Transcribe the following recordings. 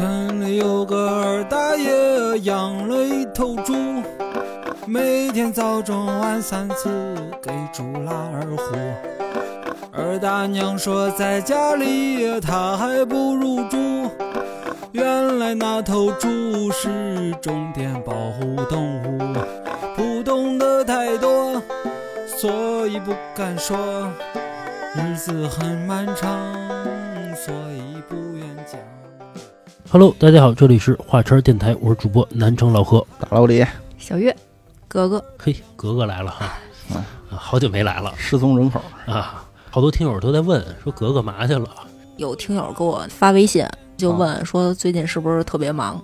村里有个二大爷养了一头猪，每天早中晚三次给猪拉二胡。二大娘说在家里他还不如猪，原来那头猪是重点保护动物，不懂得太多，所以不敢说。日子很漫长，所以。Hello，大家好，这里是画圈电台，我是主播南城老何。大老李小月，格格，嘿，格格来了哈，嗯啊好久没来了失踪人口，啊！好多听友都在问，说格格嘛去了有听友给我发微信，就问说最近是不是特别忙？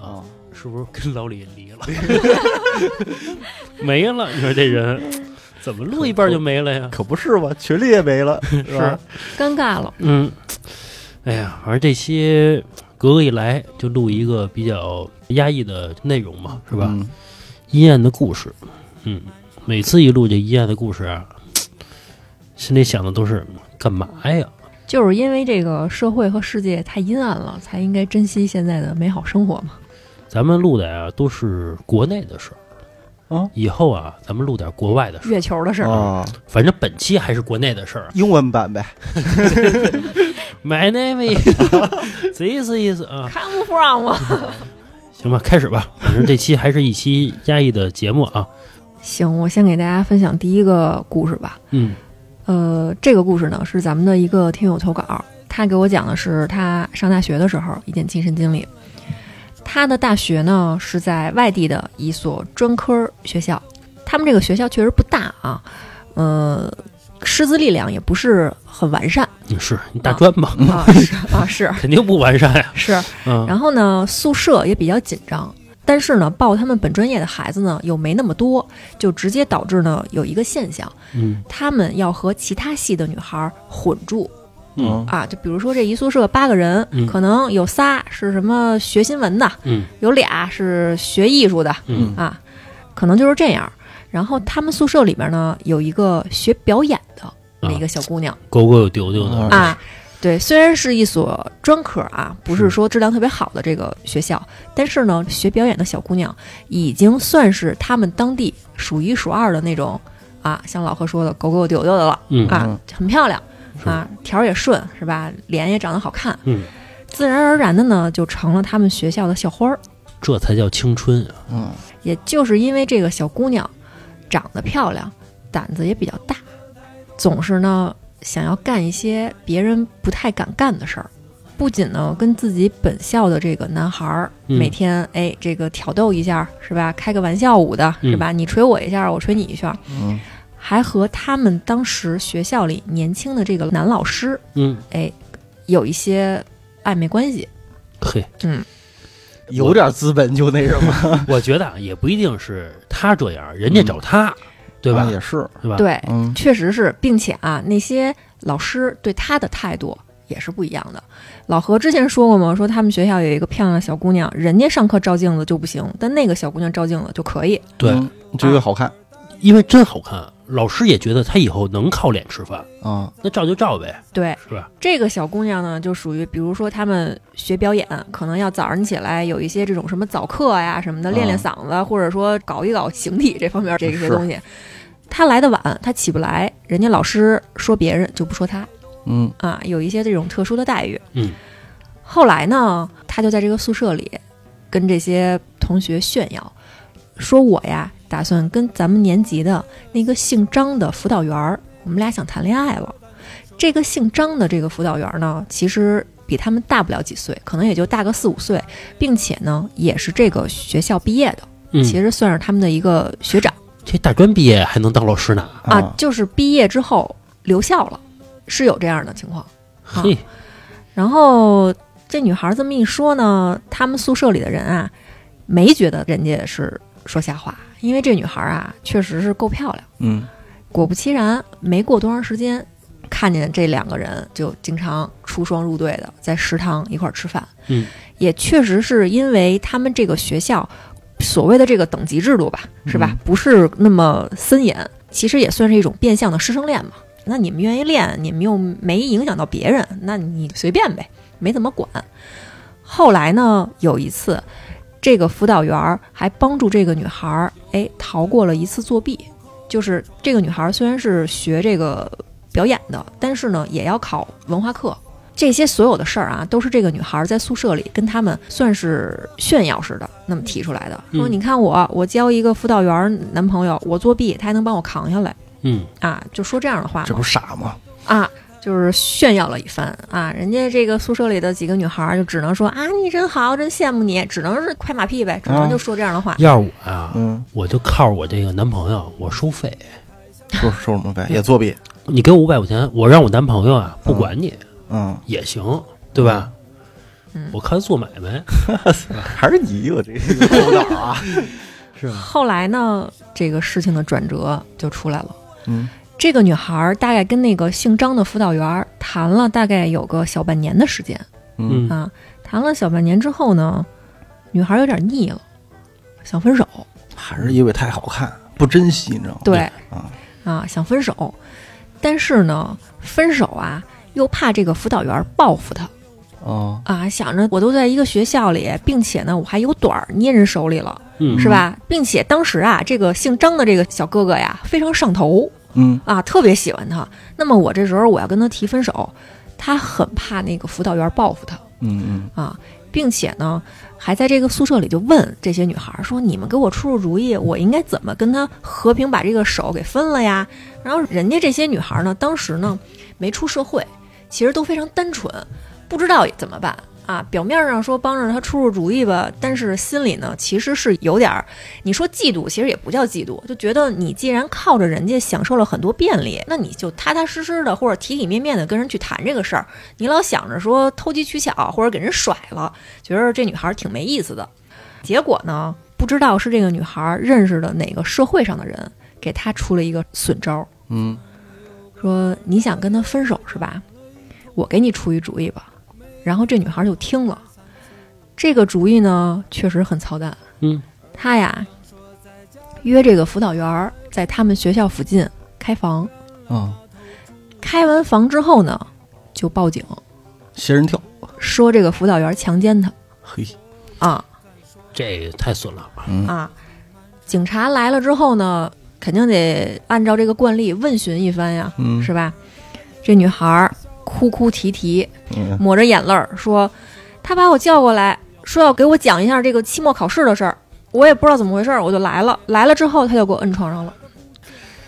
啊？是不是跟老李离了？没了，你说这人怎么录一半就没了呀？可不是吧？群里也没了，是吧？尴尬了，嗯，哎呀，反正这期格格一来就录一个比较压抑的内容嘛，是吧？嗯。阴暗的故事，嗯，每次一录这阴暗的故事啊，心里想的都是干嘛呀？就是因为这个社会和世界太阴暗了，才应该珍惜现在的美好生活嘛。咱们录的呀都是国内的事儿，啊？以后啊咱们录点国外的事儿，月球的事儿，啊，反正本期还是国内的事儿。英文版呗，My name is this is 啊，Come from，行吧，开始吧。反正这期还是一期压抑的节目啊，行，我先给大家分享第一个故事吧。嗯呃，这个故事呢是咱们的一个听友投稿，他给我讲的是他上大学的时候一件亲身经历。他的大学呢是在外地的一所专科学校，他们这个学校确实不大啊，呃，师资力量也不是很完善你是你大专吧，啊，是啊是。肯定不完善呀。是。嗯。然后呢，宿舍也比较紧张，但是呢，报他们本专业的孩子呢又没那么多，就直接导致呢有一个现象，嗯。他们要和其他系的女孩混住。嗯。啊，就比如说这一宿舍八个人，嗯。可能有仨是什么学新闻的，嗯。有俩是学艺术的嗯。啊，可能就是这样。然后他们宿舍里边呢有一个学表演的一个小姑娘狗狗有丢丢的啊啊，对，虽然是一所专科啊，不是是说质量特别好的这个学校，但是呢，学表演的小姑娘已经算是他们当地数一数二的那种啊，像老何说的狗狗有丢丢的了嗯很漂亮。啊，条儿也顺是吧？脸也长得好看，嗯，自然而然的呢，就成了他们学校的校花儿。这才叫青春啊！嗯也就是因为这个小姑娘长得漂亮，胆子也比较大，总是呢想要干一些别人不太敢干的事儿。不仅呢跟自己本校的这个男孩儿、嗯。每天哎这个挑逗一下是吧？开个玩笑舞的是吧？你捶我一下，我捶你一下，嗯。还和他们当时学校里年轻的这个男老师嗯，哎有一些暧昧关系。嘿，嗯。有点资本就那什么，我觉得啊，也不一定是他这样，人家找他，对吧啊？也是，对吧？，对，嗯确实是，并且啊，那些老师对他的态度也是不一样的。老何之前说过嘛，说他们学校有一个漂亮的小姑娘，人家上课照镜子就不行，但那个小姑娘照镜子就可以。对嗯这个好看因为真好看，老师也觉得他以后能靠脸吃饭，啊，那照就照呗，对，是吧？这个小姑娘呢，就属于比如说他们学表演，可能要早上起来有一些这种什么早课呀什么的，啊练练嗓子，或者说搞一搞形体这方面这些东西。她来的晚，她起不来，人家老师说别人就不说她。嗯啊，有一些这种特殊的待遇。嗯，后来呢，她就在这个宿舍里跟这些同学炫耀，说我呀打算跟咱们年级的那个姓张的辅导员儿，我们俩想谈恋爱了。这个姓张的这个辅导员呢，其实比他们大不了几岁，可能也就大个四五岁，并且呢，也是这个学校毕业的，嗯，其实算是他们的一个学长。这大专毕业还能当老师呢，啊，就是毕业之后留校了，是有这样的情况。啊嘿，然后这女孩这么一说呢，他们宿舍里的人啊，没觉得人家是说瞎话，因为这女孩啊确实是够漂亮。嗯果不其然，没过多长时间，看见这两个人就经常出双入对的在食堂一块儿吃饭。嗯，也确实是因为他们这个学校所谓的这个等级制度吧，是吧？嗯不是那么森严，其实也算是一种变相的师生恋嘛。那你们愿意练，你们又没影响到别人，那你随便呗，没怎么管。后来呢，有一次，这个辅导员儿还帮助这个女孩儿，哎，逃过了一次作弊。就是这个女孩儿虽然是学这个表演的，但是呢，也要考文化课。这些所有的事儿啊，都是这个女孩儿在宿舍里跟他们算是炫耀似的，那么提出来的。说嗯你看我，我交一个辅导员儿男朋友，我作弊，他还能帮我扛下来嗯，啊，就说这样的话这不傻吗？啊，就是炫耀了一番啊。人家这个宿舍里的几个女孩儿就只能说啊，你真好，真羡慕你，只能是拍马屁呗，只能就说这样的话。要是我啊，嗯，我就靠我这个男朋友，我收费，收收什么费？也作弊？你给我五百块钱，我让我男朋友啊不管你、嗯，也行，对吧？嗯我看做买卖 还是你我这个头脑啊？是吧？后来呢，这个事情的转折就出来了。嗯这个女孩儿大概跟那个姓张的辅导员儿谈了大概有个小半年的时间。嗯。嗯。啊，谈了小半年之后呢，女孩儿有点腻了，想分手。还是因为太好看，不珍惜，你知道吗？对。啊，啊，想分手，但是呢，分手啊又怕这个辅导员儿报复她。哦，啊，想着我都在一个学校里，并且呢我还有短儿捏人手里了，嗯。是吧？并且当时啊，这个姓张的这个小哥哥呀非常上头嗯啊，特别喜欢他。那么我这时候我要跟他提分手，他很怕那个辅导员报复他嗯嗯啊，并且呢，还在这个宿舍里就问这些女孩儿说：“你们给我出出主意，我应该怎么跟他和平把这个手给分了呀？”然后人家这些女孩儿呢，当时呢没出社会，其实都非常单纯，不知道怎么办啊。表面上说帮着他出出主意吧，但是心里呢其实是有点儿，你说嫉妒，其实也不叫嫉妒，就觉得你既然靠着人家享受了很多便利，那你就踏踏实实的或者体体面面的跟人去谈这个事儿。你老想着说偷机取巧或者给人甩了，觉得这女孩儿挺没意思的。结果呢，不知道是这个女孩儿认识的哪个社会上的人给她出了一个损招儿，嗯说你想跟他分手是吧？我给你出一主意吧。然后这女孩就听了，这个主意呢确实很操蛋。嗯，她呀约这个辅导员儿在他们学校附近开房，啊，开完房之后呢就报警，仙人跳，说这个辅导员强奸她嘿，啊这个太损了。嗯啊！警察来了之后呢，肯定得按照这个惯例问询一番呀，嗯是吧？这女孩儿哭哭啼啼，嗯抹着眼泪儿说：“他把我叫过来，说要给我讲一下这个期末考试的事儿。我也不知道怎么回事儿，我就来了。来了之后，他就给我摁床上了，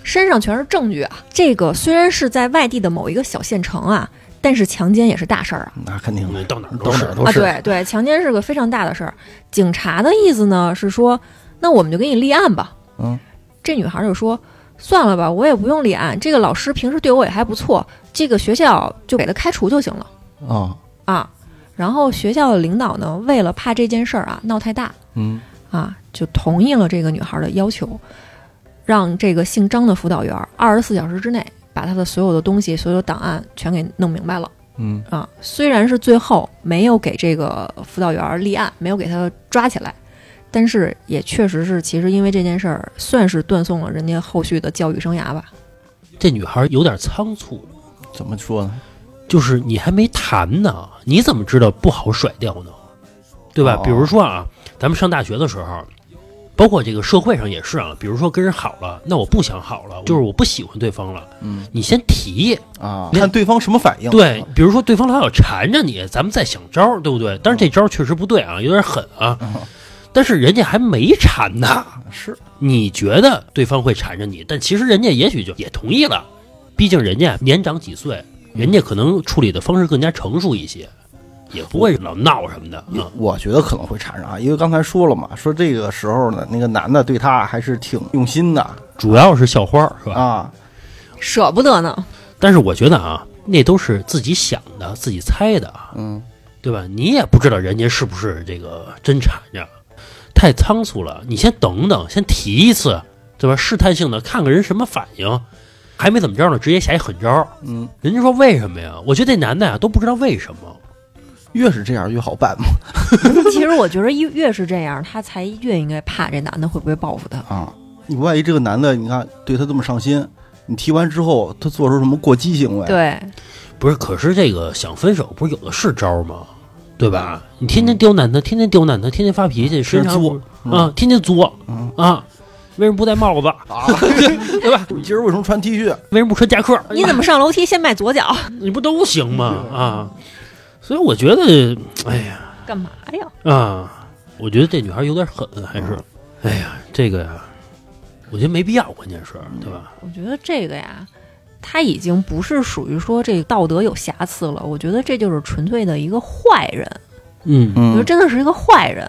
身上全是证据啊！这个虽然是在外地的某一个小县城啊，但是强奸也是大事儿啊！那肯定的，嗯到哪儿都是啊，对对，强奸是个非常大的事儿。警察的意思呢是说，那我们就给你立案吧。嗯，这女孩就说：“算了吧，我也不用立案。这个老师平时对我也还不错，这个学校就给他开除就行了。”啊，啊，然后学校的领导呢，为了怕这件事儿啊闹太大嗯啊，就同意了这个女孩的要求，让这个姓张的辅导员二十四小时之内把他的所有的东西、所有档案全给弄明白了嗯啊。虽然是最后没有给这个辅导员立案，没有给他抓起来，但是也确实是，其实因为这件事儿，算是断送了人家后续的教育生涯吧。这女孩有点仓促，怎么说呢？就是你还没谈呢，你怎么知道不好甩掉呢？对吧？哦比如说啊，咱们上大学的时候，包括这个社会上也是啊。比如说跟人好了，那我不想好了，就是我不喜欢对方了，嗯你先提。啊，那看对方什么反应。对，比如说对方老要缠着你，咱们再想招儿，对不对？但是这招儿确实不对啊，有点狠啊。嗯但是人家还没缠呢，是，你觉得对方会缠着你，但其实人家也许就也同意了，毕竟人家年长几岁，人家可能处理的方式更加成熟一些，也不会老闹什么的。嗯。我觉得可能会缠上啊，因为刚才说了嘛，说这个时候呢，那个男的对她还是挺用心的。主要是校花是吧？啊，舍不得呢，但是我觉得啊，那都是自己想的，自己猜的啊，嗯。对吧？你也不知道人家是不是这个真缠着，太仓促了。你先等等，先提一次，对吧？试探性的看看人什么反应，还没怎么着呢，直接下一狠招。嗯，人家说为什么呀？我觉得这男的呀都不知道为什么。越是这样越好办嘛 其实我觉得越越是这样，他才越应该怕这男的会不会报复他。啊！你万一这个男的，你看对他这么上心，你提完之后他做出什么过激行为，，对，不是，可是这个想分手不是有的是招吗？对吧？你天天刁难他，天天刁难他，天天发脾气，身上作嗯啊，天天作嗯啊，为什么不戴帽子？啊，对吧？你今儿为什么穿 T 恤？为什么不穿夹克？你怎么上楼梯先迈左脚？你不都行吗？啊，所以我觉得，哎呀干嘛呀？啊，我觉得这女孩有点狠，还是，哎呀，这个呀，我觉得没必要，关键是，对吧？我觉得这个呀，他已经不是属于说这道德有瑕疵了，我觉得这就是纯粹的一个坏人。嗯我觉得嗯，真的是一个坏人。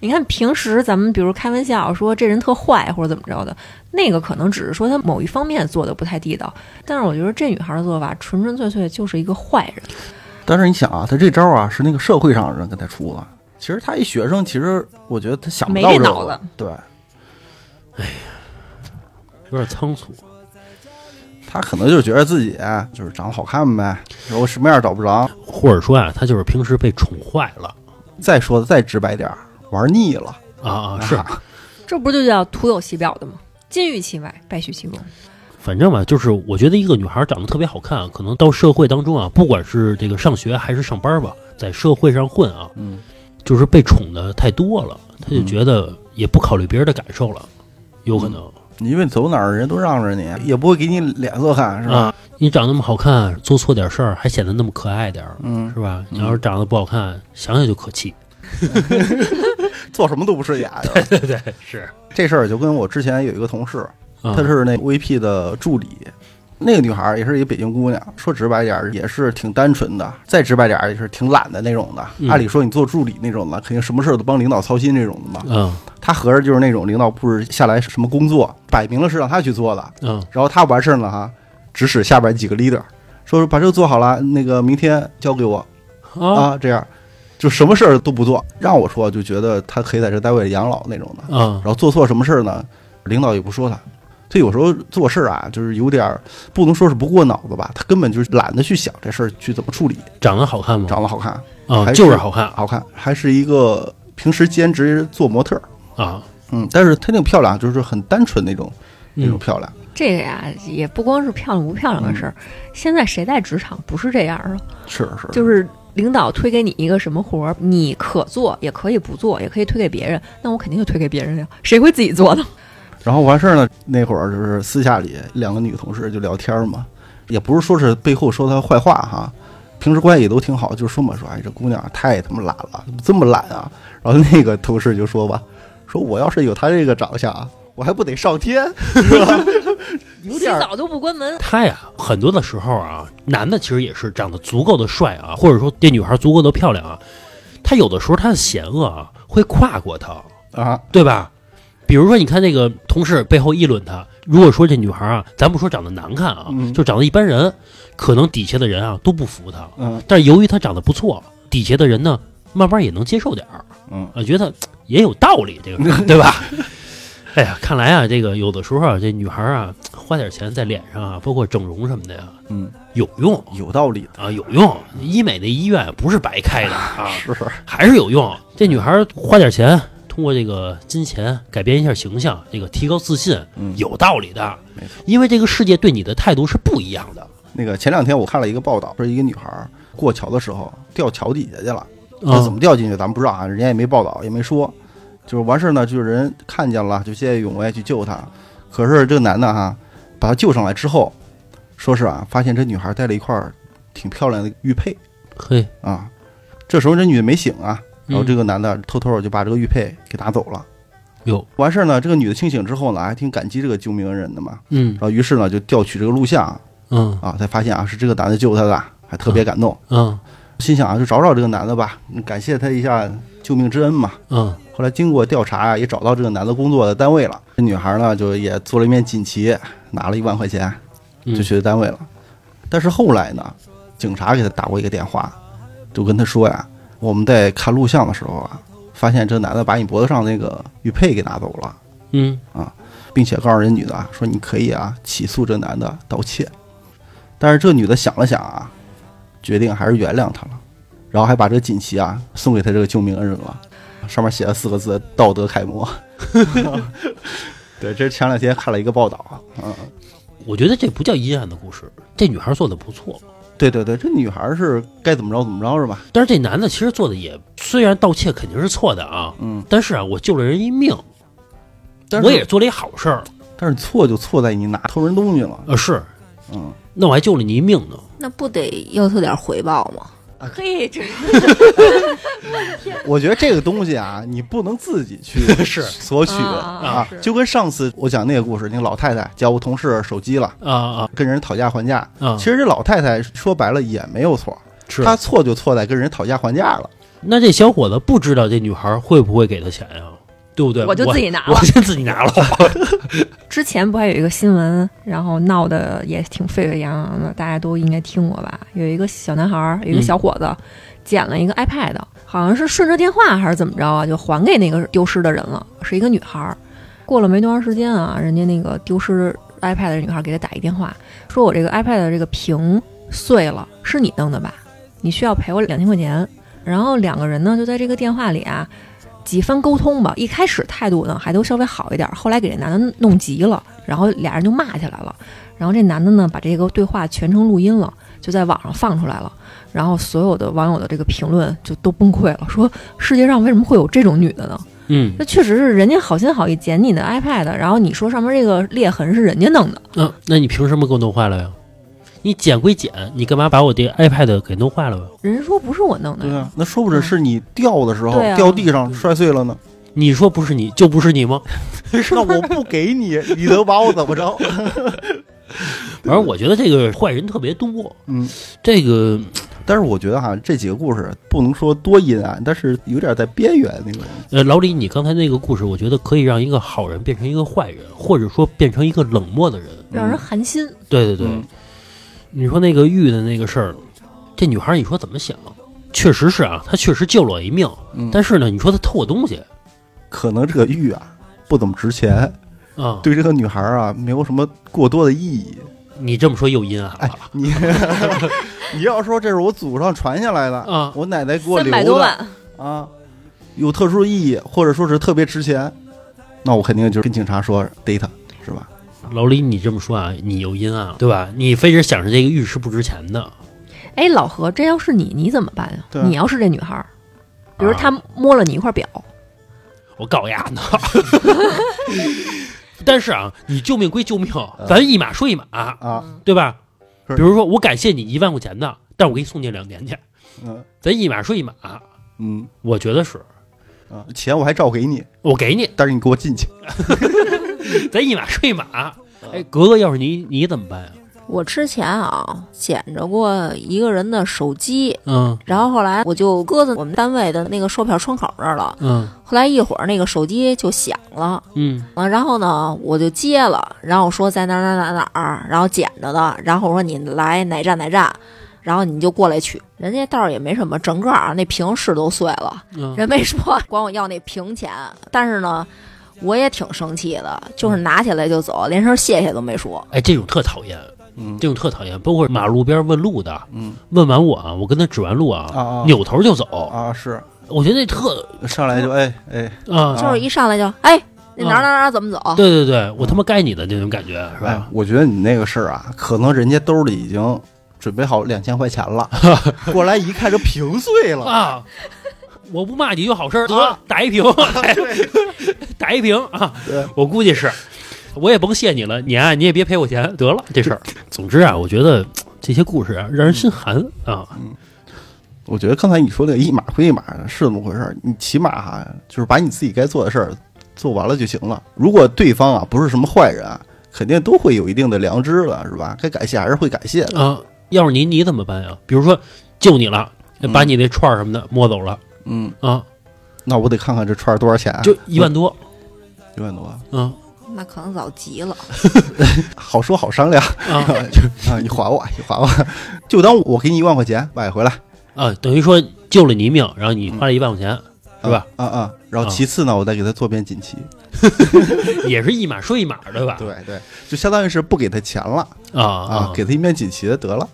你看平时咱们比如开玩笑说这人特坏或者怎么着的，那个可能只是说他某一方面做的不太地道，但是我觉得这女孩的做法纯纯粹粹就是一个坏人。但是你想啊，他这招啊是那个社会上的人给他出的。其实他一学生，其实我觉得他想不没到这个这脑子。对哎呀有点仓促。他可能就是觉得自己啊就是长得好看呗，然后什么样找不着。或者说啊，他就是平时被宠坏了再说的再直白点儿，玩腻了。啊啊！是，啊 这不就叫徒有其表的吗？金玉其外，败絮其中。反正吧，就是我觉得一个女孩长得特别好看，可能到社会当中啊，不管是这个上学还是上班吧，在社会上混啊，嗯，就是被宠的太多了，她就觉得也不考虑别人的感受了，有可能你因为走哪儿人都让着你，也不会给你脸色看，是吧？啊，你长那么好看，做错点事儿还显得那么可爱点儿，嗯，是吧？你要是长得不好看，想想就可气。做什么都不顺眼。对对，是，这事儿就跟我之前有一个同事，他是那 VP 的助理，那个女孩儿也是一个北京姑娘，说直白点儿也是挺单纯的，再直白点儿也是挺懒的那种的。嗯按理说你做助理那种的，肯定什么事儿都帮领导操心这种的嘛。嗯她合着就是那种领导布置下来什么工作，摆明了是让她去做的，嗯然后她完事儿了哈，指使下边几个 leader 说把这个做好了，那个明天交给我啊啊，这样就什么事儿都不做，让我说就觉得她可以在这单位养老那种的。嗯然后做错什么事儿呢，领导也不说他。他有时候做事儿啊，就是有点儿不能说是不过脑子吧，他根本就是懒得去想这事儿去怎么处理。长得好看吗？长得好看，啊，还是就是好看好看，还是一个平时兼职做模特儿，啊，嗯，但是他那个漂亮就是很单纯那种那种嗯漂亮，这个呀，也不光是漂亮不漂亮的事儿。现在谁在职场不是这样啊？是是，就是领导推给你一个什么活儿，你可做，也可以不做，也可以推给别人。那我肯定就推给别人呀，谁会自己做呢？然后完事儿呢，那会儿就是私下里两个女同事就聊天嘛，也不是说是背后说她坏话哈，平时关系也都挺好，就说嘛说，哎，这姑娘太他妈懒了，怎么这么懒啊？然后那个同事就说吧，说我要是有她这个长相啊，我还不得上天，是吧？有点儿洗澡都不关门，他呀，很多的时候啊，男的其实也是长得足够的帅啊，或者说这女孩足够的漂亮啊，他有的时候他的险恶啊会跨过他，啊，对吧？比如说，你看那个同事背后议论他，如果说这女孩啊，咱不说长得难看啊，嗯。就长得一般人，可能底下的人啊都不服她，嗯。但是由于她长得不错，底下的人呢慢慢也能接受点儿，嗯。啊，觉得也有道理，这个 对吧？哎呀，看来啊，这个有的时候啊，这女孩啊，花点钱在脸上啊，包括整容什么的呀，嗯，有用。有道理，啊，有用。医美的医院不是白开的啊，是。还是有用。这女孩花点钱，通过这个金钱改变一下形象，这个提高自信，嗯有道理的。没错因为这个世界对你的态度是不一样的。那个前两天我看了一个报道，说一个女孩儿过桥的时候掉桥底下去了。这啊怎么掉进去咱们不知道啊，人家也没报道，也没说。就是完事儿呢，就是人看见了，就见义勇为去救她。可是这个男的哈，把她救上来之后，说是啊，发现这女孩带了一块儿挺漂亮的玉佩嘿，啊。这时候这女的没醒啊，然后这个个男的偷偷就把这个玉佩给拿走了。有，完事儿呢，这个女的清醒之后呢，还挺感激这个救命恩人的嘛。嗯然后于是呢，就调取这个录像嗯啊，才发现啊是这个男的救她的，还特别感动。嗯心想啊，就找找这个男的吧，感谢他一下救命之恩嘛。嗯后来经过调查啊，也找到这个男的工作的单位了。这女孩呢，就也做了一面锦旗，拿了一万块钱，嗯，就去单位了。但是后来呢，警察给他打过一个电话，就跟他说呀，我们在看录像的时候啊，发现这男的把你脖子上那个玉佩给拿走了，嗯。啊并且告诉人女的啊，说你可以啊起诉这男的盗窃。但是这女的想了想啊，决定还是原谅他了，然后还把这个锦旗啊送给他这个救命恩人了，上面写了四个字“道德楷模”。对，这是前两天看了一个报道啊，嗯，我觉得这不叫阴暗的故事，这女孩做的不错，对对对，这女孩是该怎么着怎么着是吧？但是这男的其实做的也，虽然盗窃肯定是错的啊，嗯，但是啊，我救了人一命，但是我也做了一好事儿。但是错就错在你拿偷人东西了，呃，是，嗯，那我还救了你一命呢。那不得要求点回报吗？嘿，这 我觉得这个东西啊，你不能自己去 是索取啊就跟上次我讲那个故事，那个老太太叫我同事手机了，啊啊跟人讨价还价。啊！其实这老太太说白了也没有错，是她错就错在跟人讨价还价了。那这小伙子不知道这女孩会不会给他钱呀？对不对？我就自己拿了我先自己拿了。之前不还有一个新闻，然后闹得也挺沸沸扬扬的，大家都应该听过吧？有一个小男孩儿，有一个小伙子，捡了一个 iPad，好像是顺着电话还是怎么着啊，就还给那个丢失的人了，是一个女孩儿。过了没多长时间啊，人家那个丢失 iPad 的女孩给他打一电话，说我这个 iPad 的这个屏碎了，是你弄的吧？你需要赔我两千块钱。然后两个人呢就在这个电话里啊几番沟通吧，一开始态度呢还都稍微好一点，后来给这男的弄急了，然后俩人就骂起来了。然后这男的呢把这个对话全程录音了，就在网上放出来了。然后所有的网友的这个评论就都崩溃了，说世界上为什么会有这种女的呢？嗯那确实是人家好心好意捡你的 iPad，然后你说上面这个裂痕是人家弄的，嗯，那你凭什么给我弄坏了呀？你捡归捡，你干嘛把我这 iPad 给弄坏了呀？人家说不是我弄的。对啊，那说不准是你掉的时候掉地上摔碎了呢。你说不是你就不是你吗？那我不给你，你能把我怎么着？反正我觉得这个坏人特别多。嗯，这个但是我觉得哈，这几个故事不能说多阴暗，但是有点在边缘那种。呃，老李，你刚才那个故事，我觉得可以让一个好人变成一个坏人，或者说变成一个冷漠的人。让人寒心。对对对，嗯你说那个玉的那个事儿，这女孩你说怎么想？确实是啊，她确实救了我一命，嗯，但是呢，你说她偷我东西可能这个玉啊不怎么值钱，啊，对这个女孩啊没有什么过多的意义。你这么说又阴暗哎了，你 你要说这是我祖上传下来的，啊。我奶奶给我三留的多万，啊，有特殊意义，或者说是特别值钱，那我肯定就是跟警察说逮他，是吧？老李，你这么说啊，你又阴暗了，对吧？你非得想着这个玉是不值钱的，哎，老何，这要是你，你怎么办呀？啊你要是这女孩，比如啊她摸了你一块表，我告丫呢。但是啊，你救命归救命，嗯咱一码说一码，啊，对吧？比如说，我感谢你一万块钱的，但我给你送进两年去，嗯咱一码说一码。嗯我觉得是啊，钱我还照给你，我给你，但是你给我进去。咱一码说一码。哎，格格，要是你，你怎么办呀？我之前啊捡着过一个人的手机，嗯然后后来我就搁在我们单位的那个售票窗口那儿了。嗯后来一会儿那个手机就响了，嗯啊，然后呢我就接了，然后我说在哪儿哪儿哪儿哪儿，然后捡着的，然后我说你来哪站哪站，然后你就过来取。人家倒是也没什么，整个啊那屏是都碎了，嗯，人没说管我要那屏钱，但是呢。我也挺生气的，就是拿起来就走，连声谢谢都没说。哎，这种特讨厌，嗯这种特讨厌。包括马路边问路的，嗯问完我啊，我跟他指完路啊，啊啊扭头就走。啊是，我觉得那特上来就哎哎，啊，就是一上来就哎，那哪哪哪怎么走？对对对，我他妈该你的那种感觉是哎吧？，我觉得你那个事儿啊，可能人家兜里已经准备好两千块钱了，过来一看就屏碎了，啊，我不骂你就好事儿，得打一瓶，打一瓶啊！我估计是，我也甭谢你了，你啊，你也别赔我钱，得了这事儿。总之啊，我觉得这些故事啊，让人心寒啊。我觉得刚才你说那个一码归一码是这么回事儿，你起码哈，就是把你自己该做的事儿做完了就行了。如果对方啊不是什么坏人啊，肯定都会有一定的良知了，是吧？该感谢还是会感谢的。啊，要是你，你怎么办呀？比如说救你了，嗯把你那串儿什么的摸走了嗯，啊，那我得看看这串儿多少钱啊，就一万多，一万多，嗯那可能早急了。好说好商量啊 就啊！你还我，你还我，就当我给你一万块钱买回来，啊，等于说救了你一命，然后你花了一万块钱，是吧？啊啊！然后啊其次呢，我再给他做遍锦旗。也是一码说一码，对吧？对对，就相当于是不给他钱了啊啊，给他一面锦旗的得了。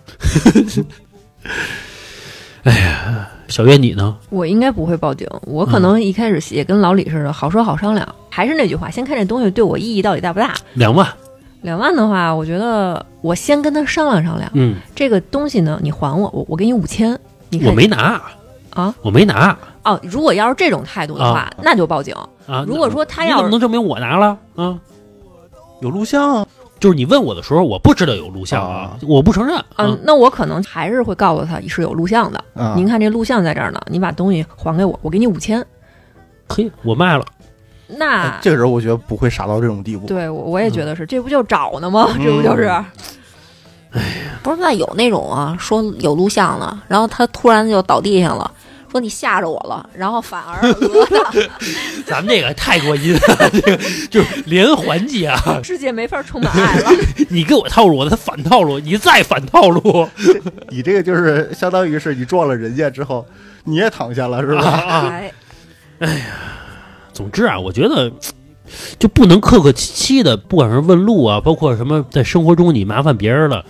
小月你呢？我应该不会报警，我可能一开始也跟老李似的，好说好商量。还是那句话，先看这东西对我意义到底大不大。两万两万的话，我觉得我先跟他商量商量，嗯，这个东西呢，你还我，我我给你五千，你看我没拿啊，我没拿哦。如果要是这种态度的话，啊那就报警。啊。如果说他你怎要是么能证明我拿了啊？有录像啊，就是你问我的时候，我不知道有录像啊啊，我不承认。嗯，那我可能还是会告诉他是有录像的。啊，您看这录像在这儿呢，你把东西还给我，我给你五千。嘿，我卖了。那、哎这个人我觉得不会傻到这种地步。对我我也觉得是，这不就找呢吗？这不就是？哎不是，那有那种啊，说有录像的，然后他突然就倒地上了，说你吓着我了，然后反而讹他，咱们这个太过阴了，这个就是连环计啊！世界没法充满爱了。你给我套路，我再反套路，你再反套路，你这个就是相当于是你撞了人家之后，你也躺下了是吧？啊！哎呀，总之啊，我觉得就不能客客气气的，不管是问路啊，包括什么在生活中你麻烦别人了，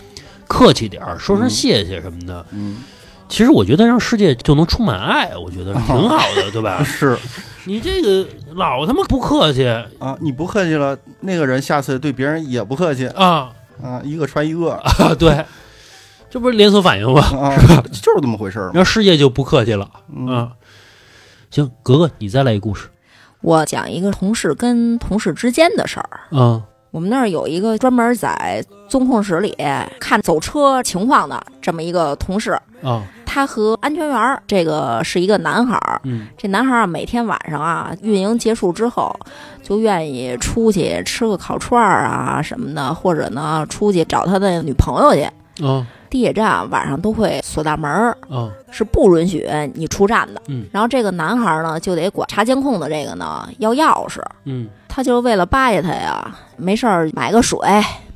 客气点儿，说声嗯谢谢什么的。嗯，其实我觉得让世界就能充满爱，我觉得挺好的，对吧？是你这个老他妈不客气啊，你不客气了，那个人下次对别人也不客气啊啊，一个传一个啊！对，这不是连锁反应吗？啊，就是这么回事儿嘛。然后世界就不客气了嗯啊。行，格格，你再来一故事我讲一个同事跟同事之间的事儿。啊我们那儿有一个专门在综控室里看走车情况的这么一个同事，啊他和安全员儿这个是一个男孩儿。嗯这男孩儿啊，每天晚上啊，运营结束之后，就愿意出去吃个烤串儿啊什么的，或者呢出去找他的女朋友去。啊地铁站晚上都会锁大门儿，啊是不允许你出站的。嗯然后这个男孩儿呢，就得管查监控的这个呢要钥匙，嗯他就是为了巴结他呀，没事儿买个水，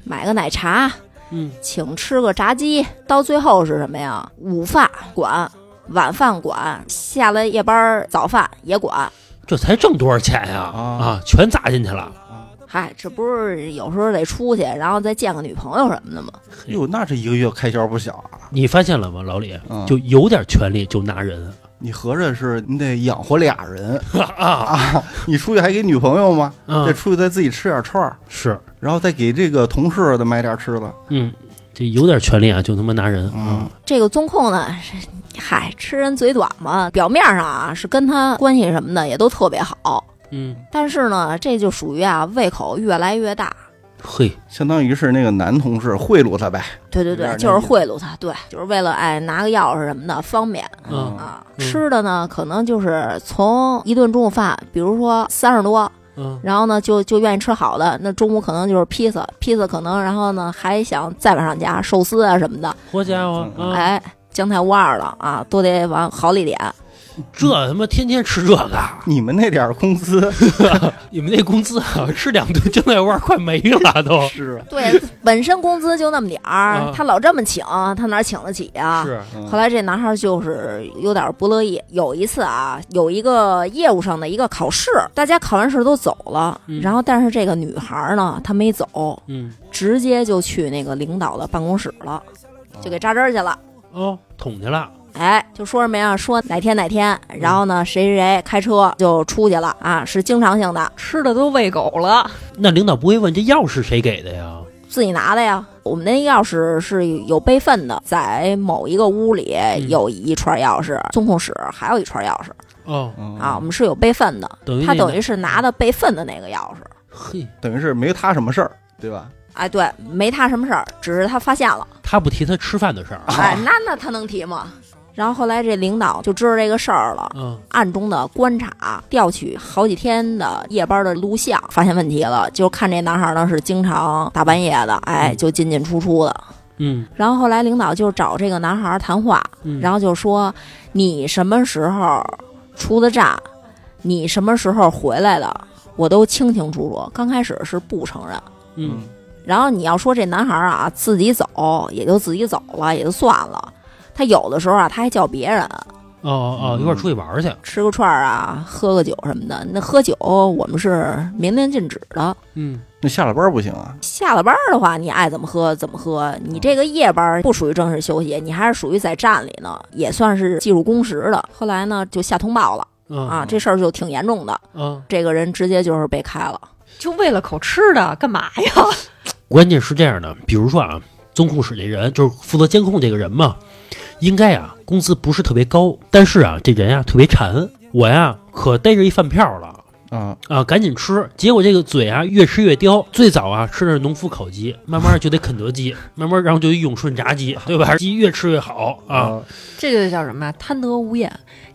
买个奶茶，嗯请吃个炸鸡，到最后是什么呀？午饭管，晚饭管，下了夜班早饭也管。这才挣多少钱呀？啊啊，全砸进去了。嗨，这不是有时候得出去，然后再见个女朋友什么的吗？哟，那这一个月开销不小啊！你发现了吗，老李？嗯就有点权利就拿人你合着是你得养活俩人 啊啊？你出去还给女朋友吗？啊再！出去再自己吃点串儿，是，然后再给这个同事再买点吃的。嗯，这有点权利啊，就他妈拿人嗯，这个宗控呢，是嗨，吃人嘴短嘛，表面上啊是跟他关系什么的也都特别好，嗯，但是呢，这就属于啊胃口越来越大。嘿，相当于是那个男同事贿赂他呗。对对对，就是贿赂他，对，就是为了哎拿个钥匙什么的方便嗯啊。嗯吃的呢，可能就是从一顿中午饭，比如说三十多，嗯然后呢就就愿意吃好的，那中午可能就是披萨，披萨可能然后呢还想再往上加寿司啊什么的，好家啊！哎，姜太乌二了啊，都得往好里点。这他妈天天吃这个，你们那点儿工资 你们那工资啊，吃两顿蒸菜味快没了都。是对，本身工资就那么点儿啊，他老这么请，他哪请得起啊？是，嗯后来这男孩就是有点不乐意。有一次啊，有一个业务上的一个考试，大家考完试都走了，嗯然后但是这个女孩呢，她没走，嗯，直接就去那个领导的办公室了，就给扎针儿去了。哦，捅去了。哎，就说什么呀？说哪天哪天，然后呢，谁谁谁开车就出去了啊，是经常性的，吃的都喂狗了。那领导不会问这钥匙谁给的呀？自己拿的呀。我们那钥匙是有备份的，在某一个屋里有一串钥匙，中控室还有一串钥匙哦，嗯啊，我们是有备份的。等于他等于是拿的备份的那个钥匙。嘿，等于是没他什么事儿，对吧？哎，对，没他什么事儿，只是他发现了。他不提他吃饭的事儿啊。哎，那那他能提吗？然后后来这领导就知道这个事儿了，嗯暗中的观察，调取好几天的夜班的录像，发现问题了，就看这男孩呢是经常大半夜的，哎，嗯就进进出出的。嗯然后后来领导就找这个男孩谈话，嗯，然后就说你什么时候出的站，你什么时候回来的，我都清清楚楚。刚开始是不承认，嗯然后你要说这男孩啊自己走，也就自己走了，也就算了。他有的时候啊，他还叫别人哦哦，一块儿出去玩儿去。吃个串儿啊，喝个酒什么的。那喝酒我们是明令禁止的。嗯那下了班不行啊？下了班儿的话，你爱怎么喝怎么喝。你这个夜班儿不属于正式休息，你还是属于在站里呢，也算是计入工时的。后来呢，就下通报了嗯啊，这事儿就挺严重的。嗯，这个人直接就是被开了。就为了口吃的干嘛呀？关键是这样的，比如说啊，综控室这人就是负责监控这个人嘛，应该啊工资不是特别高，但是啊这人呀特别馋，我呀可逮着一饭票了。啊，啊，赶紧吃！结果这个嘴啊，越吃越刁。最早啊，吃的是农夫烤鸡，慢慢就得肯德基，慢慢然后就得永顺炸鸡，对吧？鸡越吃越好啊。这就叫什么呀？贪得无厌。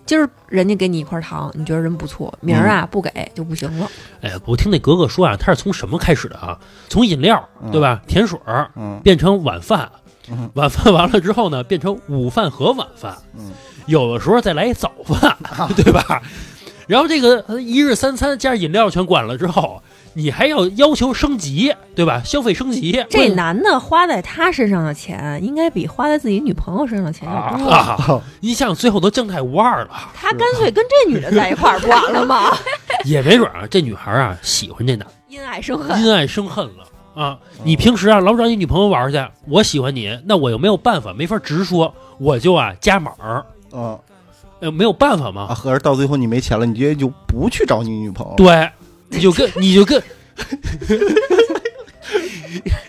今儿人家给你一块糖，你觉得人不错，明儿啊不给就不行了。哎，我听那格格说啊，他是从什么开始的啊？从饮料，对吧？甜水儿嗯变成晚饭嗯，晚饭完了之后呢，变成午饭和晚饭，嗯有的时候再来一早饭，对吧？然后这个呃一日三餐加上饮料全管了之后，你还要要求升级，对吧？消费升级，这男的花在他身上的钱，应该比花在自己女朋友身上的钱要多。啊，你想最后都正太无二了，他干脆跟这女的在一块儿不完了吗？也没准啊，这女孩啊喜欢这男的，因爱生恨。因爱生恨了啊！你平时啊老找你女朋友玩去，我喜欢你，那我又没有办法，没法直说，我就啊加码儿，嗯呃，没有办法啊，嘛。合着到最后你没钱了，你直接就不去找你女朋友，对，你就跟你就跟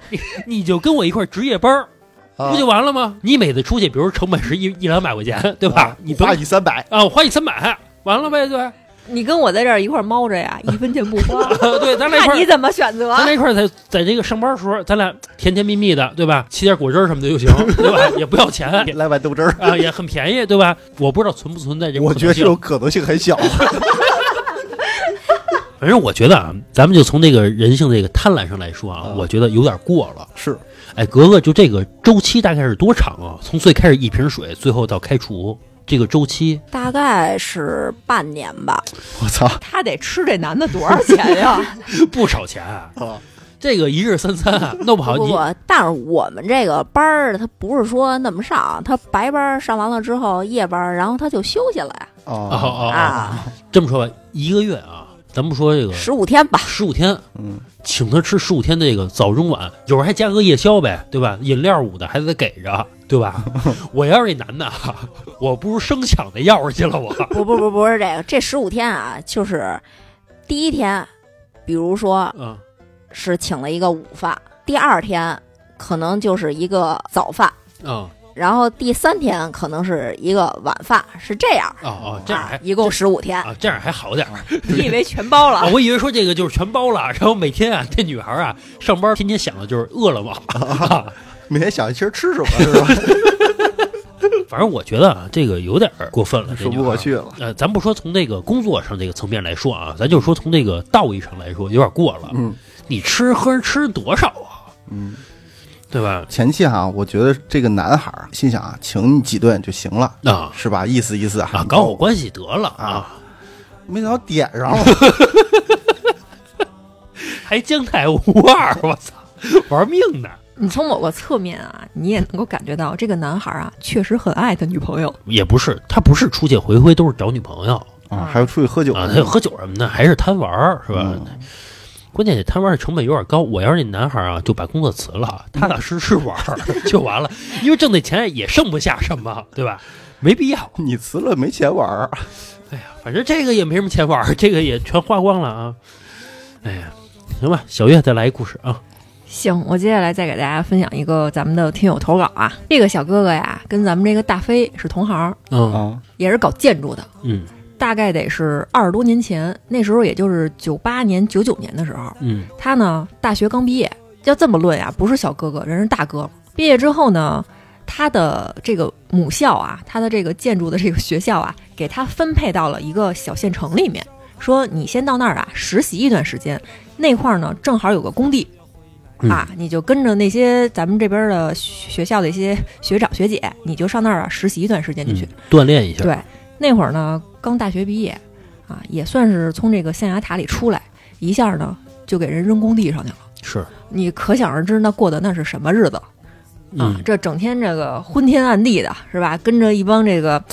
你 你就跟我一块儿值夜班儿，啊不就完了吗？你每次出去，比如成本是一一两百块钱，对吧啊？你不花你三百，啊，我花你三百，完了呗，对。你跟我在这儿一块儿猫着呀，一分钱不花，对，咱俩一块儿，你怎么选择。咱俩一块儿在在这个上班的时候，咱俩甜甜蜜蜜的，对吧？沏点果汁儿什么的就行，对吧？也不要钱 来碗豆汁儿，啊，也很便宜，对吧？我不知道存不存在这种我觉得这可能性种可能性很小。反正我觉得啊，咱们就从这个人性这个贪婪上来说啊，啊我觉得有点过了。是，哎，格格，就这个周期大概是多长啊？从最开始一瓶水，最后到开除，这个周期大概是半年吧。我操他得吃这男的多少钱呀？不少钱啊。啊！这个一日三餐啊，弄不好你不不，但是我们这个班儿，他不是说那么上，他白班儿上完了之后，夜班儿，然后他就休息了呀。哦哦，啊啊！啊，这么说吧，一个月啊，咱不说这个十五天吧。十五天，嗯，请他吃十五天这个早中晚，有时候还加个夜宵呗，对吧？饮料五的还得给着，对吧？我要是一男的啊，我不如生抢那钥匙去了，我不不不不是这个，这十五天啊，就是第一天，比如说嗯是请了一个午饭，第二天可能就是一个早饭，嗯然后第三天可能是一个晚饭，是这样。哦哦！这样还啊一共十五天，啊，这样还好点儿 你以为全包啊！了？我以为说这个就是全包了，然后每天啊，这女孩啊上班天天想的就是饿了么。啊每天想今儿吃什么是吧？反正我觉得啊，这个有点过分了，说不过去了。呃，咱不说从那个工作上这个层面来说啊，咱就说从这个道义上来说，有点过了。嗯你吃喝吃多少啊？嗯，对吧？前期哈，我觉得这个男孩儿心想啊，请你几顿就行了，啊是吧？意思意思啊，搞好关系得了啊，啊没想到点上了，还将太无二，我操，玩命呢！你从某个侧面啊，你也能够感觉到这个男孩啊，确实很爱他女朋友。也不是，他不是出去回回都是找女朋友啊，还有出去喝酒啊，他有喝酒什么的，还是贪玩儿，是吧？嗯关键这贪玩儿的成本有点高。我要是那男孩儿啊，就把工作辞了，踏踏实实玩儿 就完了，因为挣那钱也剩不下什么，对吧？没必要。你辞了没钱玩儿，哎呀，反正这个也没什么钱玩儿，这个也全花光了啊。哎呀，行吧，小月再来一故事啊。行，我接下来再给大家分享一个咱们的听友投稿啊。这个小哥哥呀，跟咱们这个大飞是同行，嗯啊，也是搞建筑的。嗯大概得是二十多年前，那时候也就是九八年、九九年的时候，嗯他呢大学刚毕业。要这么论呀，不是小哥哥，人是大哥了。毕业之后呢，他的这个母校啊，他的这个建筑的这个学校啊，给他分配到了一个小县城里面，说你先到那儿啊实习一段时间，那块儿呢正好有个工地，嗯啊，你就跟着那些咱们这边的学学校的一些学长学姐，你就上那儿啊实习一段时间就去。嗯，锻炼一下。对，那会儿呢刚大学毕业，啊，也算是从这个象牙塔里出来，一下呢就给人扔工地上去了。是，你可想而知，那过的那是什么日子啊嗯？这整天这个昏天暗地的，是吧？跟着一帮这个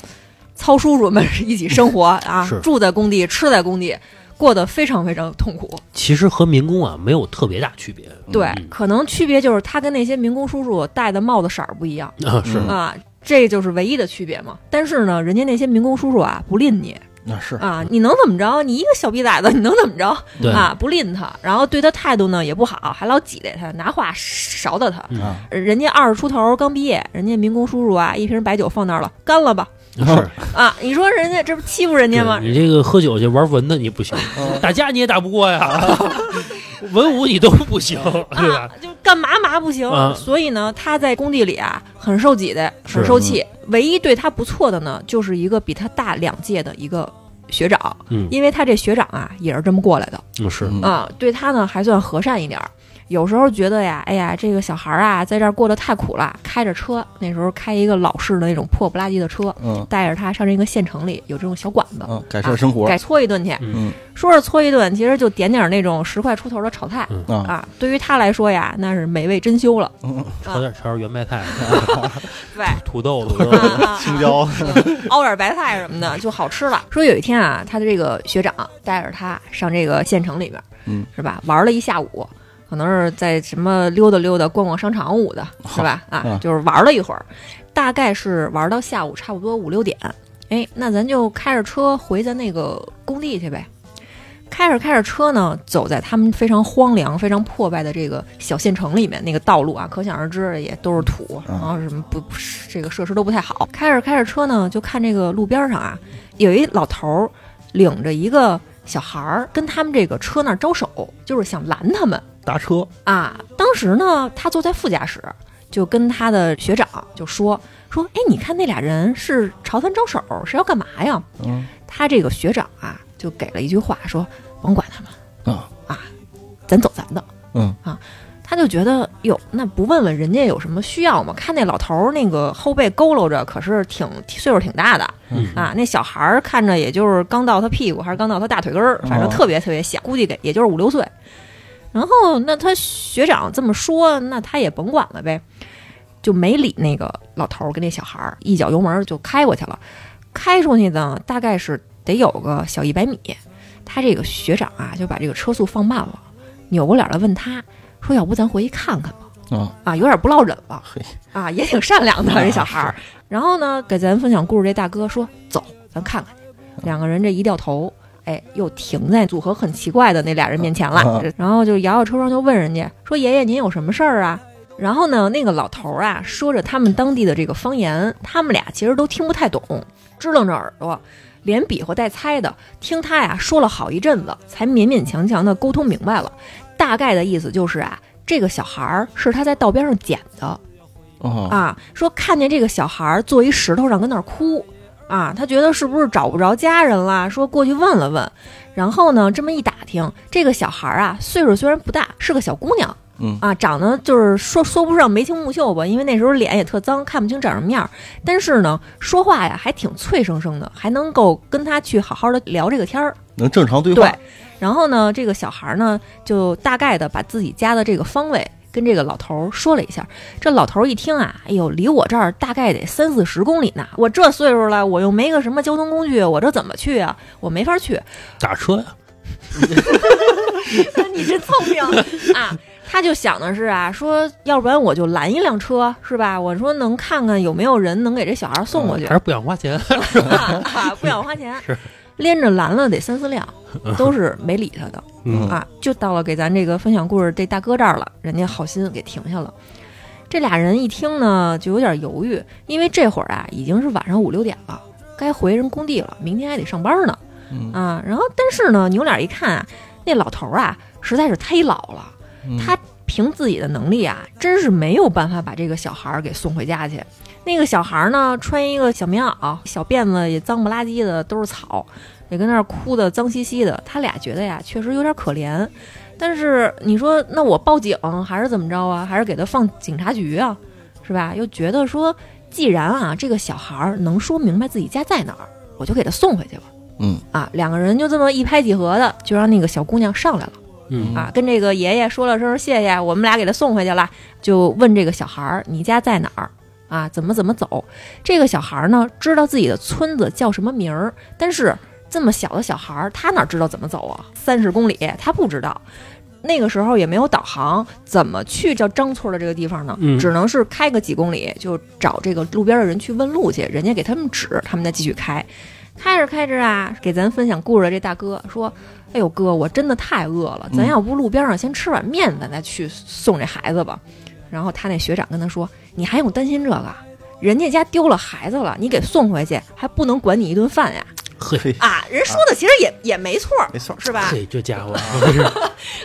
糙叔叔们一起生活啊，住在工地，吃在工地，过得非常非常痛苦。其实和民工啊没有特别大区别。对，嗯可能区别就是他跟那些民工叔叔戴的帽子色儿不一样 啊是嗯啊，这就是唯一的区别嘛。但是呢，人家那些民工叔叔啊不吝你那是啊，你能怎么着？你一个小逼崽子，你能怎么着对啊？不吝他，然后对他态度呢也不好，还老挤兑他，拿话勺到他。嗯啊，人家二十出头刚毕业，人家民工叔叔啊，一瓶白酒放那儿了，干了吧是 啊！你说人家这不欺负人家吗？你这个喝酒去玩文的你不行，打架你也打不过呀，文武你都不行，对吧啊？，就干嘛嘛不行。啊所以呢，他在工地里啊，很受挤的，很受气。唯一对他不错的呢，就是一个比他大两届的一个学长，嗯因为他这学长啊也是这么过来的嗯是嗯啊，对他呢还算和善一点儿。有时候觉得呀，哎呀，这个小孩儿啊，在这儿过得太苦了。开着车，那时候开一个老式的那种破不拉几的车，嗯带着他上这个县城里有这种小馆子，嗯，改善生活改搓一顿去。嗯说是搓一顿，其实就点点那种十块出头的炒菜啊啊。对于他来说呀，那是美味珍馐了。嗯炒点炒点圆白菜、对，土豆土 豆子，青椒熬点白菜什么的就好吃了。说有一天啊，他的这个学长带着他上这个县城里边，嗯，是吧？玩了一下午，可能是在什么溜达溜达、逛逛商场舞的，是吧？啊嗯，就是玩了一会儿，大概是玩到下午差不多五六点。哎，那咱就开着车回咱那个工地去呗。开着开着车呢，走在他们非常荒凉、非常破败的这个小县城里面，那个道路啊，可想而知也都是土，嗯然后什么不这个设施都不太好。开着开着车呢，就看这个路边上啊，有一老头儿领着一个小孩儿跟他们这个车那儿招手，就是想拦他们搭车啊。当时呢，他坐在副驾驶，就跟他的学长就说说，哎，你看那俩人是朝他招手，是要干嘛呀？嗯他这个学长啊，就给了一句话说，甭管他们。啊咱走咱的。嗯啊他就觉得哟，那不问问人家有什么需要吗？看那老头儿那个后背佝偻着，可是挺岁数挺大的嗯啊。那小孩儿看着也就是刚到他屁股，还是刚到他大腿根儿，反正哦特别特别小，估计给也就是五六岁。然后那他学长这么说，那他也甭管了呗，就没理那个老头儿跟那小孩儿，一脚油门就开过去了。开出去呢，大概是得有个小一百米。他这个学长啊，就把这个车速放慢了，扭过脸来问他说：“要不咱回去看看吧？”啊啊，有点不落忍了嘿啊，也挺善良的啊这小孩儿。然后呢，给咱分享故事这大哥说：“走，咱看看去。”两个人这一掉头，哎，又停在组合很奇怪的那俩人面前了啊。然后就摇摇车窗，就问人家说：“爷爷，您有什么事儿啊？”然后呢，那个老头儿啊，说着他们当地的这个方言，他们俩其实都听不太懂，支棱着耳朵，连比划带猜的，听他呀说了好一阵子，才勉勉强强的沟通明白了。大概的意思就是啊，这个小孩儿是他在道边上捡的哦啊，说看见这个小孩儿坐一石头上跟那儿哭啊，他觉得是不是找不着家人了，说过去问了问，然后呢这么一打听，这个小孩儿啊岁数虽然不大，是个小姑娘。嗯啊，长得就是说说不上眉清目秀吧，因为那时候脸也特脏，看不清长什么样儿。但是呢，说话呀还挺脆生生的，还能够跟他去好好的聊这个天儿。能正常对话对，然后呢，这个小孩呢就大概的把自己家的这个方位跟这个老头儿说了一下。这老头儿一听啊，哎呦，离我这儿大概得三四十公里呢。我这岁数了，我又没个什么交通工具，我这怎么去啊？我没法去。打车呀，你真聪明啊！他就想的是啊，说要不然我就拦一辆车，是吧？我说能看看有没有人能给这小孩送过去，还是不想花钱，啊，不想花钱，连着拦了得三四辆，都是没理他的。嗯啊，就到了给咱这个分享故事这大哥这儿了，人家好心给停下了。这俩人一听呢，就有点犹豫，因为这会儿啊已经是晚上五六点了，该回人工地了，明天还得上班呢。嗯啊，然后但是呢，扭脸一看啊，那老头儿啊实在是忒老了，嗯他凭自己的能力啊，真是没有办法把这个小孩儿给送回家去。那个小孩儿呢，穿一个小棉袄，小辫子也脏不拉几的，都是草，也跟那儿哭的脏兮兮的。他俩觉得呀，确实有点可怜。但是你说，那我报警还是怎么着啊？还是给他放警察局啊？是吧？又觉得说，既然啊，这个小孩儿能说明白自己家在哪儿，我就给他送回去吧。嗯啊，两个人就这么一拍即合的，就让那个小姑娘上来了。嗯啊，跟这个爷爷说了声谢谢，我们俩给他送回去了，就问这个小孩儿你家在哪儿啊？怎么怎么走？这个小孩儿呢，知道自己的村子叫什么名儿，但是这么小的小孩儿，他哪知道怎么走啊？三十公里，他不知道。那个时候也没有导航，怎么去叫张村的这个地方呢？嗯只能是开个几公里，就找这个路边的人去问路去，人家给他们指，他们再继续开。开着开着啊，给咱分享故事的这大哥说：“哎呦哥，我真的太饿了，咱嗯要不路边上先吃碗面，咱再去送这孩子吧。”然后他那学长跟他说：“你还用担心这个？人家家丢了孩子了，你给送回去还不能管你一顿饭呀？嘿，啊，人说的其实也、也没错，没错，是吧？嘿，这家伙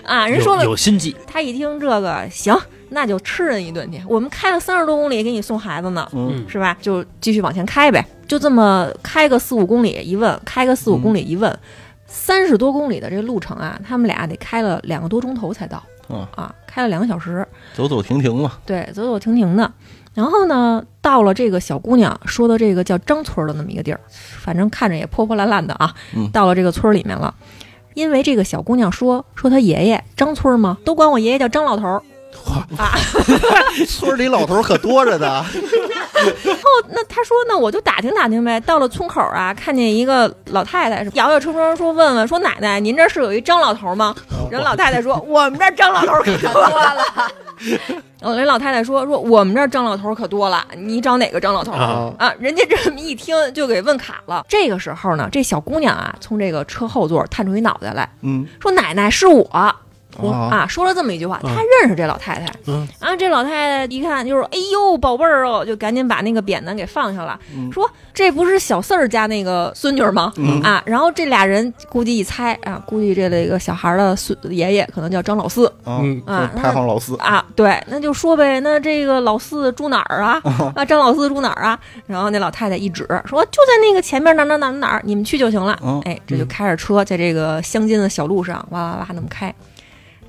啊，人说的有心计，他一听这个，行，那就吃人一顿去。我们开了三十多公里给你送孩子呢，嗯，是吧？就继续往前开呗，就这么开个四五公里一问，开个四五公里一问，三十多公里的这个路程啊，他们俩得开了两个多钟头才到。嗯啊，开了两个小时，走走停停嘛，对，走走停停的。然后呢，到了这个小姑娘说的这个叫张村儿的那么一个地儿，反正看着也破破烂烂的啊。嗯到了这个村儿里面了，因为这个小姑娘说说她爷爷张村儿嘛，都管我爷爷叫张老头儿。啊，村里老头儿可多着呢。然 后那他说那我就打听打听呗。到了村口啊，看见一个老太太，摇摇车窗说问问说奶奶，您这是有一张老头吗？人老太太说我们这张老头可多了。哦，人老太太说说我们这儿张老头可多了，你找哪个张老头啊啊？人家这么一听就给问卡了。这个时候呢，这小姑娘啊，从这个车后座探出一脑袋来嗯，说：“奶奶是我。”我啊啊，说了这么一句话，他认识这老太太。嗯啊，这老太太一看就是，哎呦，宝贝儿哦，就赶紧把那个扁担给放下了，嗯说这不是小四儿家那个孙女儿吗？嗯啊，然后这俩人估计一猜啊，估计这这个小孩儿的孙爷爷可能叫张老四啊，嗯啊，排行老四，啊，对，那就说呗，那这个老四住哪儿啊？啊，张老四住哪儿啊？然后那老太太一指，说就在那个前面哪儿哪儿哪儿哪儿，你们去就行了。嗯哎，这就开着车在这个乡间的小路上哇哇哇那么开，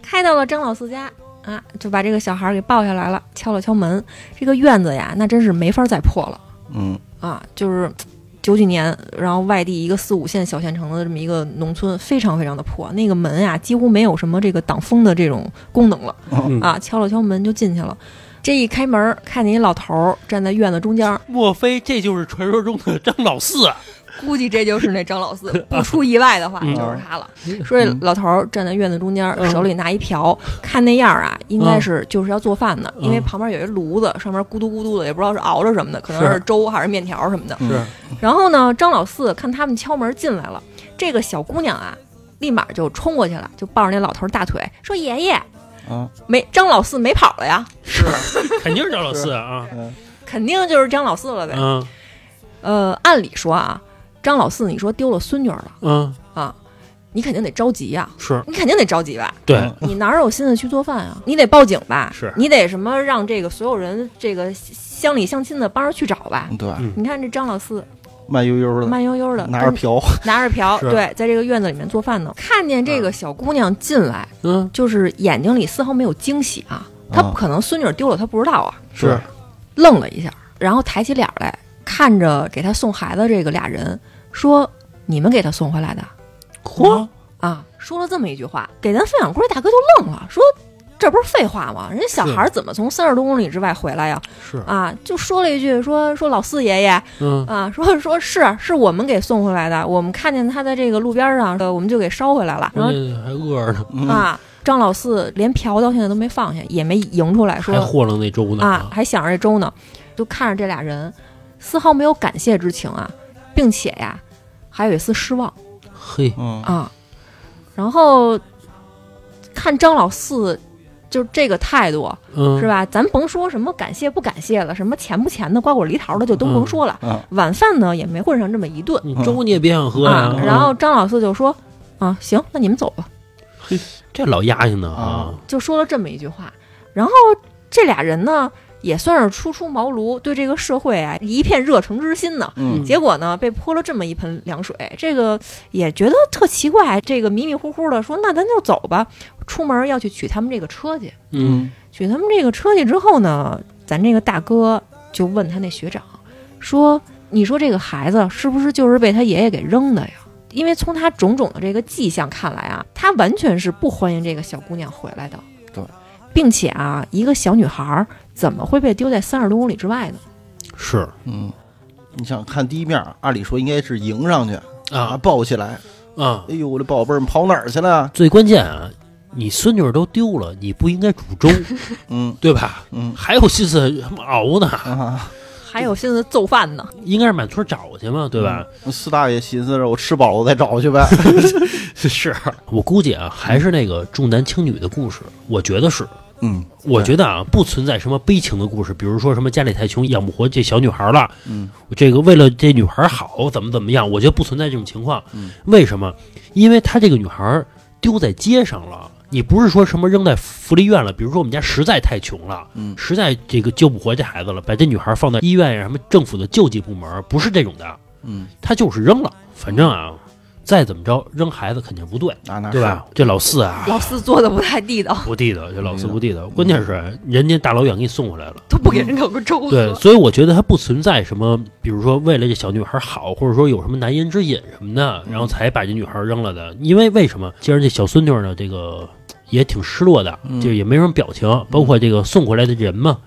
开到了张老四家啊，就把这个小孩儿给抱下来了，敲了敲门。这个院子呀，那真是没法再破了嗯啊，就是。九几年，然后外地一个四五线小县城的这么一个农村，非常非常的破，那个门呀几乎没有什么这个挡风的这种功能了。嗯啊，敲了敲门就进去了。这一开门，看见一老头儿站在院子中间，莫非这就是传说中的张老四啊？估计这就是那张老四。不出意外的话，嗯。就是他了。说这老头儿站在院子中间，嗯手里拿一瓢，看那样啊，应该是就是要做饭的，因为嗯旁边有一炉子，上面咕嘟咕嘟的，也不知道是熬着什么的，可能是是。粥还是面条什么的。嗯是。然后呢，张老四看他们敲门进来了，这个小姑娘啊，立马就冲过去了，就抱着那老头儿大腿，说：“爷爷，啊，没张老四没跑了呀，是，肯定是张老四啊。嗯 肯定就是张老四了呗。”嗯。呃，按理说啊，张老四你说丢了孙女儿了嗯，啊，你肯定得着急呀、是你肯定得着急吧？对，嗯你哪有心思去做饭啊？你得报警吧？是你得什么让这个所有人这个乡里乡亲的帮着去找吧？对，嗯你看这张老四慢悠悠的，慢悠悠的拿着瓢，拿着瓢，对，在这个院子里面做饭呢。看见这个小姑娘进来，嗯就是眼睛里丝毫没有惊喜啊，她啊不可能孙女儿丢了，她不知道啊，是，愣了一下，然后抬起脸来看着给她送孩子这个俩人，说：“你们给他送回来的嚯，啊？”说了这么一句话，给咱分享故事大哥就愣了，说：“这不是废话吗？人家小孩怎么从三十多公里之外回来呀？是啊，就说了一句说说老四爷爷嗯啊，说说是是我们给送回来的，我们看见他在这个路边上，呃，我们就给捎回来了。然后还饿着呢，嗯，啊，张老四连瓢到现在都没放下，也没迎出来说还和楞那粥呢啊，还想着这粥呢，就看着这俩人，丝毫没有感谢之情啊，并且呀，还有一丝失望嘿，嗯啊。然后看张老四就这个态度，嗯是吧？咱甭说什么感谢不感谢了，什么钱不钱的，瓜果梨桃的就都甭说了。啊，晚饭呢也没混上这么一顿你粥你也别想喝啊呀。。然后张老四就说：“啊，行，那你们走吧。”嘿这老压性呢啊，就说了这么一句话。然后这俩人呢，也算是初出茅庐，对这个社会啊一片热诚之心呢。嗯结果呢，被泼了这么一盆凉水，这个也觉得特奇怪。这个迷迷糊糊的说：“那咱就走吧。”出门要去取他们这个车去。嗯取他们这个车去之后呢，咱这个大哥就问他那学长说：“你说这个孩子是不是就是被他爷爷给扔的呀？”因为从他种种的这个迹象看来啊，他完全是不欢迎这个小姑娘回来的。对，并且啊，一个小女孩儿怎么会被丢在三十多公里之外呢？是嗯，你想看第一面，按理说应该是迎上去啊，啊抱起来，啊，哎呦，我的宝贝儿，你跑哪儿去了？最关键啊，你孙女儿都丢了，你不应该煮粥，嗯对吧？嗯还有心思熬呢，啊，还有心思揍饭呢。应该是满村找去嘛，对吧？四大爷寻思着我吃饱了再找去呗。是我估计啊，还是那个重男轻女的故事，我觉得是。嗯，我觉得啊，不存在什么悲情的故事，比如说什么家里太穷养不活这小女孩了，嗯，这个为了这女孩好怎么怎么样，我觉得不存在这种情况。嗯，为什么？因为她这个女孩丢在街上了，你不是说什么扔在福利院了，比如说我们家实在太穷了，嗯实在这个救不活这孩子了，把这女孩放在医院呀，什么政府的救济部门，不是这种的，嗯，她就是扔了，反正啊，再怎么着扔孩子肯定不对，对吧？这老四啊，老四做的不太地道，不地道，这老四不地道。关键是人家大老远给你送回来了，都不给人搞个粥。对，所以我觉得他不存在什么，比如说为了这小女孩好，或者说有什么难言之隐什么的，然后才把这女孩扔了的。因为为什么？既然这小孙女呢，这个也挺失落的，嗯就也没什么表情，包括这个送回来的人嘛，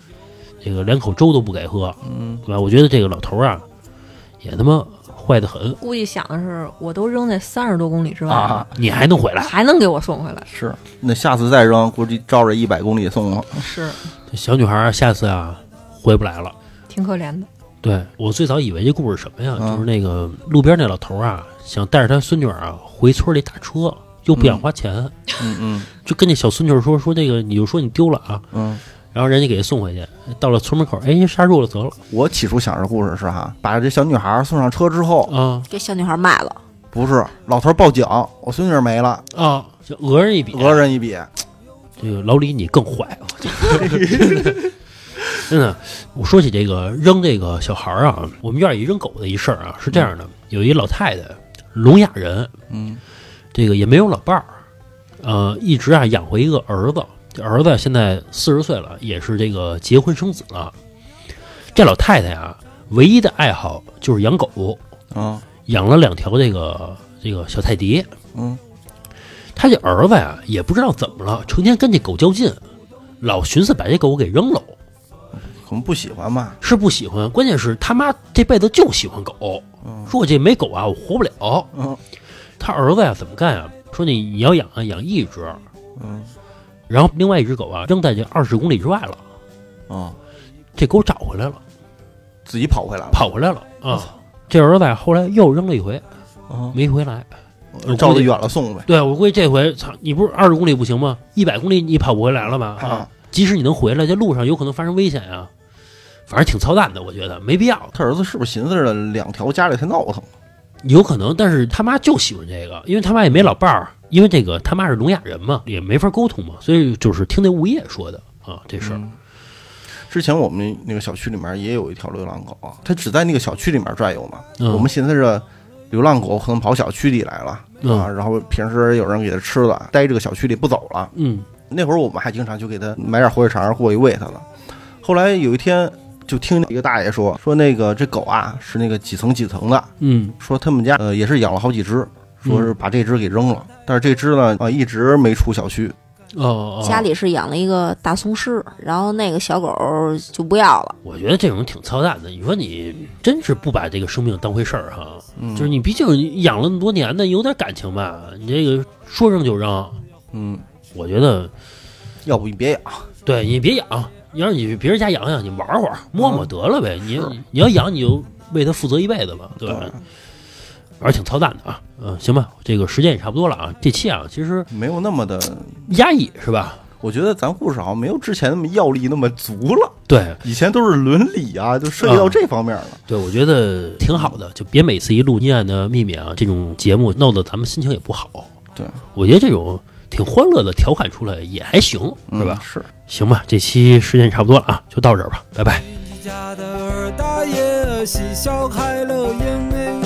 这个连口粥都不给喝，嗯，对吧？我觉得这个老头儿啊，也他妈坏得很，估计想的是，我都扔在三十多公里之外了，啊，你还能回来？还能给我送回来？是，那下次再扔，估计照着一百公里送了。是，这小女孩下次啊回不来了。挺可怜的。对我最早以为这故事什么呀？嗯就是那个路边那老头啊，想带着他孙女儿啊回村里打车，又不想花钱，嗯嗯就跟那小孙女儿说说那个，你就说你丢了啊，嗯，然后人家给他送回去，到了村门口，哎，刹住了，得了我起初想着故事是哈，把这小女孩送上车之后，啊给小女孩卖了，不是老头报警，我孙女儿没了，啊，就讹人一笔，讹人一笔。这个老李你更坏啊！真的，我说起这个扔这个小孩儿啊，我们院儿里扔狗的一事儿啊，是这样的，有一老太太，聋哑人，嗯这个也没有老伴儿，呃，一直啊养活一个儿子。这儿子现在四十岁了，也是这个结婚生子了。这老太太啊，唯一的爱好就是养狗，啊养了两条这个这个小泰迪。嗯他这儿子呀，也不知道怎么了，成天跟这狗较劲，老寻思把这狗给扔了。可能不喜欢吧。是不喜欢，关键是他妈这辈子就喜欢狗，嗯说我这没狗啊，我活不了。嗯他儿子呀怎么干啊？说你你要养啊，养一只，嗯然后另外一只狗啊扔在这二十公里之外了，啊，这狗找回来了，自己跑回来了。跑回来了啊。这儿子呀后来又扔了一回，啊，没回来。照的远了送呗。对我估计这回操，你不是二十公里不行吗？一百公里你跑不回来了吧？啊，即使你能回来，这路上有可能发生危险啊。反正挺操蛋的，我觉得没必要。他儿子是不是寻思着两条家里太闹腾？有可能，但是他妈就喜欢这个，因为他妈也没老伴儿，因为这个他妈是聋哑人嘛，也没法沟通嘛，所以就是听那物业说的啊，这事儿。嗯之前我们那个小区里面也有一条流浪狗啊，它只在那个小区里面转悠嘛。嗯我们寻思着，流浪狗可能跑小区里来了、嗯啊，然后平时有人给它吃了，待这个小区里不走了。嗯那会儿我们还经常就给它买点火腿肠过去喂它了。后来有一天，就听一个大爷说，说那个这狗啊是那个几层几层的，嗯说他们家呃也是养了好几只，说是把这只给扔了，但是这只呢啊一直没出小区。哦哦，家里是养了一个大松狮，然后那个小狗就不要了。我觉得这种挺操蛋的。你说你真是不把这个生命当回事儿哈，嗯，就是你毕竟养了那么多年的，有点感情吧？你这个说扔就扔，嗯，我觉得要不你别养。对你别养，你让你别人家养养，你玩会儿摸摸得了呗。你你要养，你就为它负责一辈子吧，对吧？反正挺操蛋的啊。嗯，行吧，这个时间也差不多了啊。这期啊，其实没有那么的，压抑是吧？我觉得咱故事好像没有之前那么药力那么足了。对以前都是伦理啊，就涉及到这方面了。对，我觉得挺好的，就别每次一录《阴暗的秘密》啊这种节目，闹得咱们心情也不好。对，我觉得这种挺欢乐的调侃出来也还行，是吧？嗯是，行吧，这期时间差不多了啊，就到这儿吧，拜拜。你家的二大爷嬉笑开了眼哎，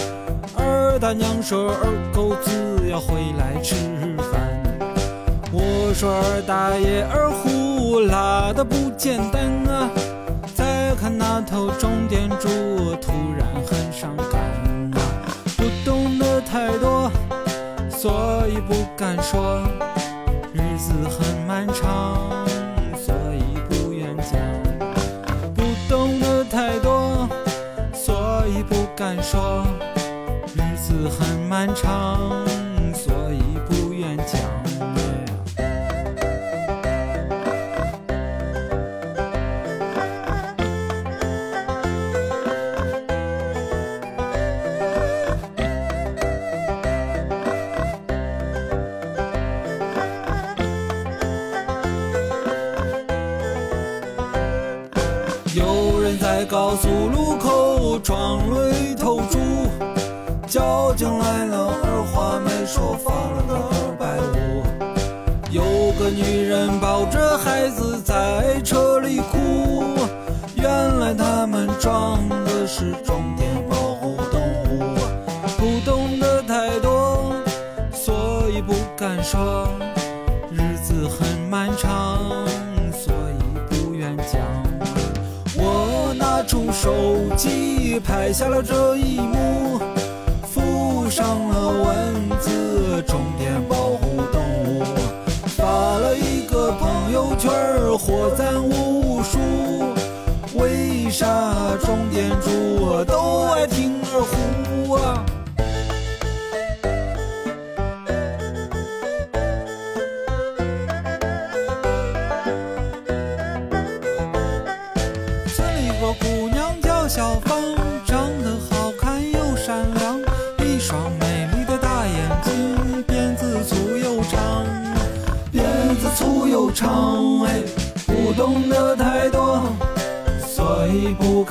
二大娘说二狗子要回来吃饭。我说二大爷二胡拉的不简单啊，再看那头钟点柱，突然很伤感啊，不懂得太多，所以不敢说，日子很漫长，所以不愿讲。不懂得太多，所以不敢说。很漫长，女人抱着孩子在车里哭，原来他们装的是重点保护动物，不懂得太多，所以不敢说。日子很漫长，所以不愿讲。我拿出手机拍下了这一幕，附上了文字，重点我，赞无数。为啥重点猪都爱听二胡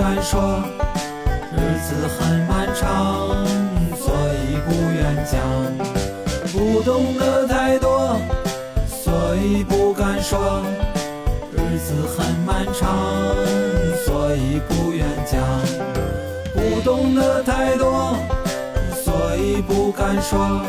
敢说。日子很漫长，所以不愿讲。不懂得太多，所以不敢说。日子很漫长，所以不愿讲。不懂得太多，所以不敢说。